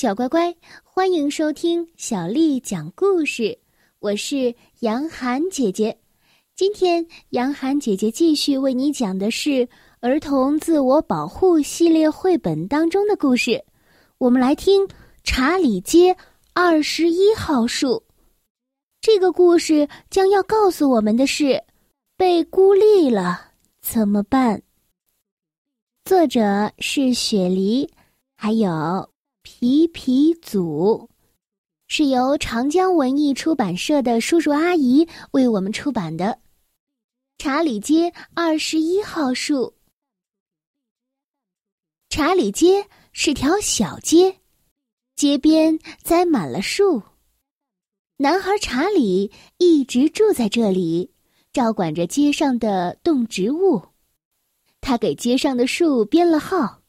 小乖乖，欢迎收听小丽讲故事。我是杨涵姐姐，今天杨涵姐姐继续为你讲的是儿童自我保护系列绘本当中的故事。我们来听《查理街二十一号树》。这个故事将要告诉我们的是：被孤立了怎么办？作者是雪梨，还有皮皮组，是由长江文艺出版社的叔叔阿姨为我们出版的《查理街二十一号树》。查理街是条小街，街边栽满了树。男孩查理一直住在这里，照管着街上的动植物。他给街上的树编了号：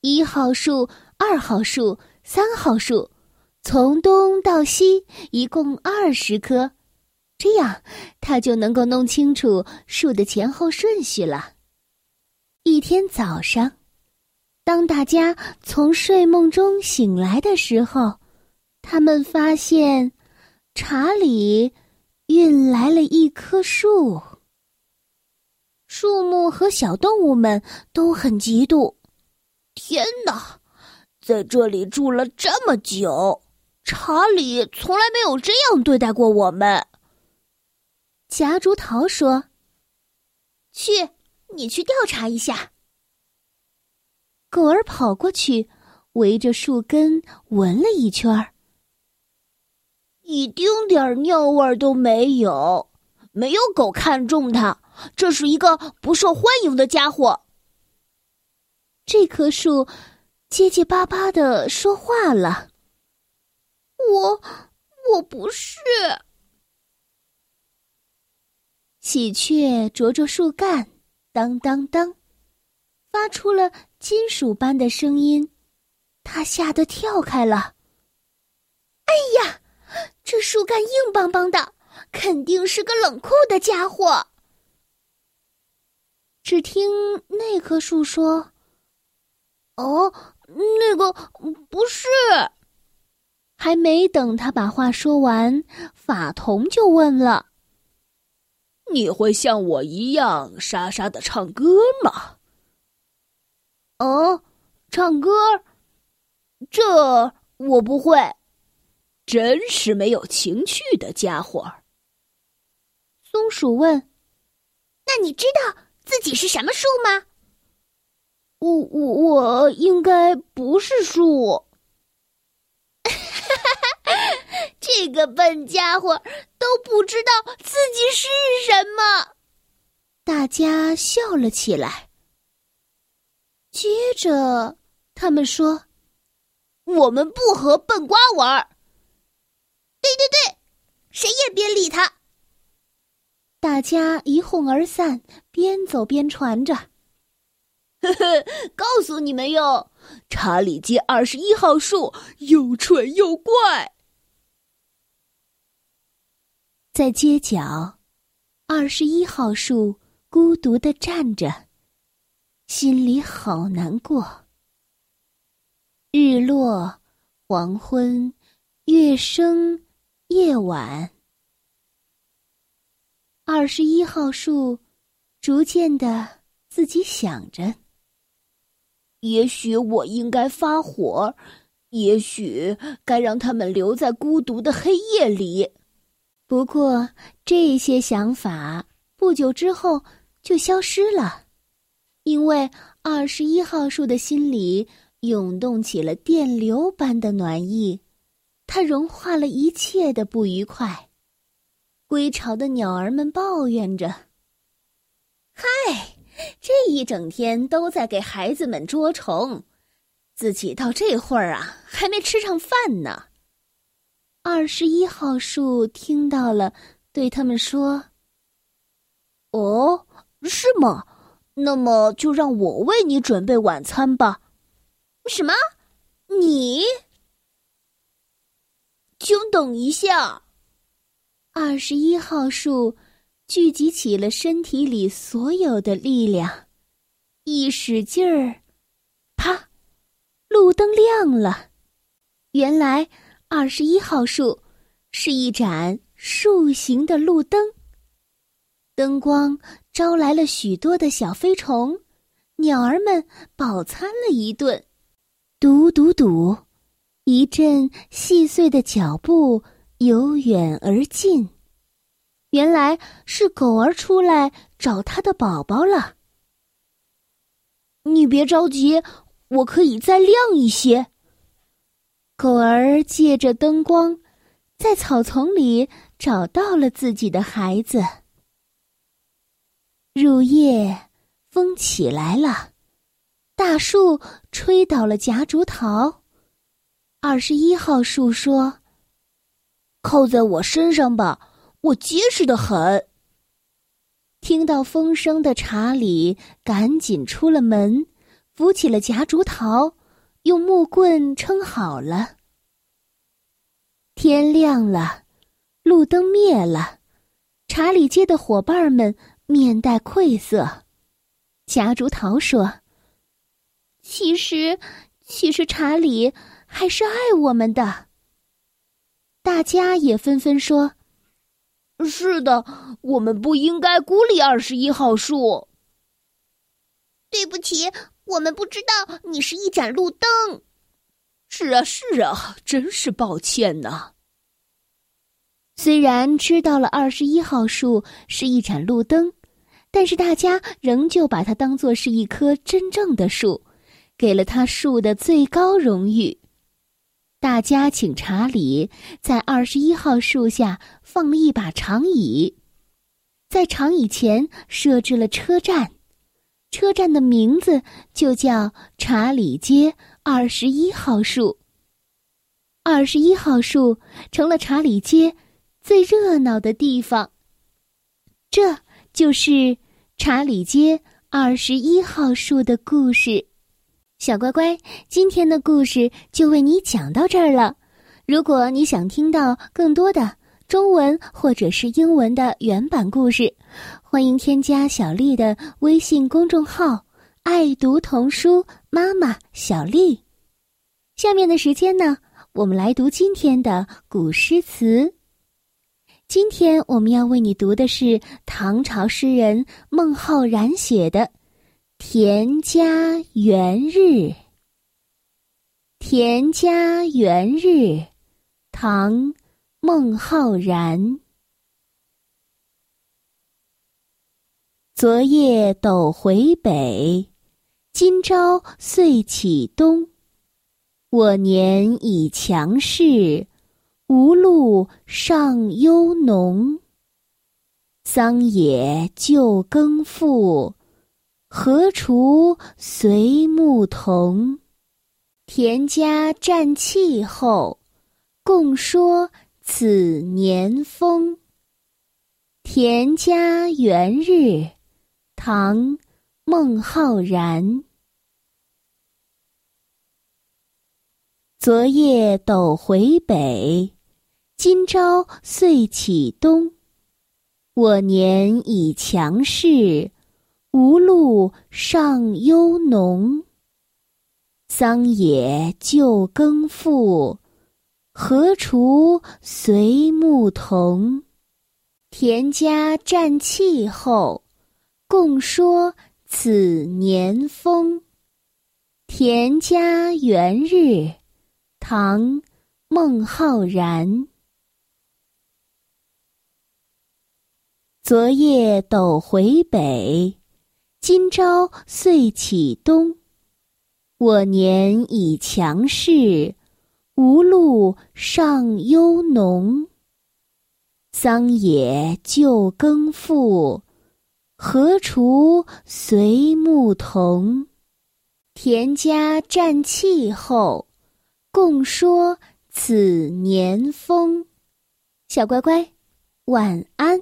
一号树、二号树、三号树，从东到西一共二十棵。这样，他就能够弄清楚树的前后顺序了。一天早上，当大家从睡梦中醒来的时候，他们发现。查理运来了一棵树，树木和小动物们都很嫉妒。天哪，在这里住了这么久，查理从来没有这样对待过我们。夹竹桃说：“去，你去调查一下。”狗儿跑过去，围着树根闻了一圈儿。一丁点儿尿味都没有，没有狗看中它。这是一个不受欢迎的家伙。这棵树结结巴巴的说话了：“我，我不是。”喜鹊啄啄树干，当当当，发出了金属般的声音。它吓得跳开了。哎呀！这树干硬邦邦的，肯定是个冷酷的家伙。只听那棵树说：“哦，那个不是。”还没等他把话说完，法桐就问了：“你会像我一样沙沙的唱歌吗？”“哦，唱歌，这我不会。”真是没有情趣的家伙。松鼠问：“那你知道自己是什么树吗？”“我我我应该不是树。”哈哈这个笨家伙都不知道自己是什么。大家笑了起来。接着，他们说：“我们不和笨瓜玩。”对对对，谁也别理他。大家一哄而散，边走边传着：“，告诉你们哟，查理街二十一号树又蠢又怪。”在街角，二十一号树孤独的站着，心里好难过。日落，黄昏，月升。夜晚，二十一号树逐渐的自己想着：也许我应该发火，也许该让他们留在孤独的黑夜里。不过，这些想法不久之后就消失了，因为二十一号树的心里涌动起了电流般的暖意。它融化了一切的不愉快。归巢的鸟儿们抱怨着：“嗨，这一整天都在给孩子们捉虫，自己到这会儿啊，还没吃上饭呢。”二十一号树听到了，对他们说：“哦，是吗？那么就让我为你准备晚餐吧。”“什么？你？”请等一下。二十一号树聚集起了身体里所有的力量，一使劲儿，啪，路灯亮了。原来二十一号树是一盏树形的路灯，灯光招来了许多的小飞虫，鸟儿们饱餐了一顿。嘟嘟嘟，一阵细碎的脚步由远而近，原来是狗儿出来找它的宝宝了。你别着急，我可以再亮一些。狗儿借着灯光，在草丛里找到了自己的孩子。入夜，风起来了，大树吹倒了夹竹桃。二十一号树说：“靠在我身上吧，我结实的很。”听到风声的查理赶紧出了门，扶起了夹竹桃，用木棍撑好了。天亮了，路灯灭了，查理街的伙伴们面带愧色。夹竹桃说：“其实，其实查理还是爱我们的。”大家也纷纷说。是的，我们不应该孤立二十一号树。对不起，我们不知道你是一盏路灯。是啊，是啊，真是抱歉呐。虽然知道了二十一号树是一盏路灯，但是大家仍旧把它当作是一棵真正的树，给了它树的最高荣誉。大家请查理在二十一号树下放了一把长椅，在长椅前设置了车站，车站的名字就叫查理街二十一号树。二十一号树成了查理街最热闹的地方。这就是查理街二十一号树的故事。小乖乖，今天的故事就为你讲到这儿了。如果你想听到更多的中文或者是英文的原版故事，欢迎添加小丽的微信公众号“爱读童书妈妈小丽”。下面的时间呢，我们来读今天的古诗词。今天我们要为你读的是唐朝诗人孟浩然写的。田家元日，田家元日，唐·孟浩然。昨夜斗回北，今朝岁起东。我年已强势，无路上忧农。桑野旧耕复。荷锄随牧童，田家占气候，共说此年丰。田家元日，唐·孟浩然。昨夜斗回北，今朝岁起东。我年已强势。无路上忧农，桑野旧耕复，荷锄随牧童。田家占气候，共说此年丰。田家元日，唐·孟浩然。昨夜斗回北。今朝岁起东，我年已强势，无路上忧农。桑野旧耕复，荷锄随牧童。田家占气候，共说此年丰。小乖乖，晚安。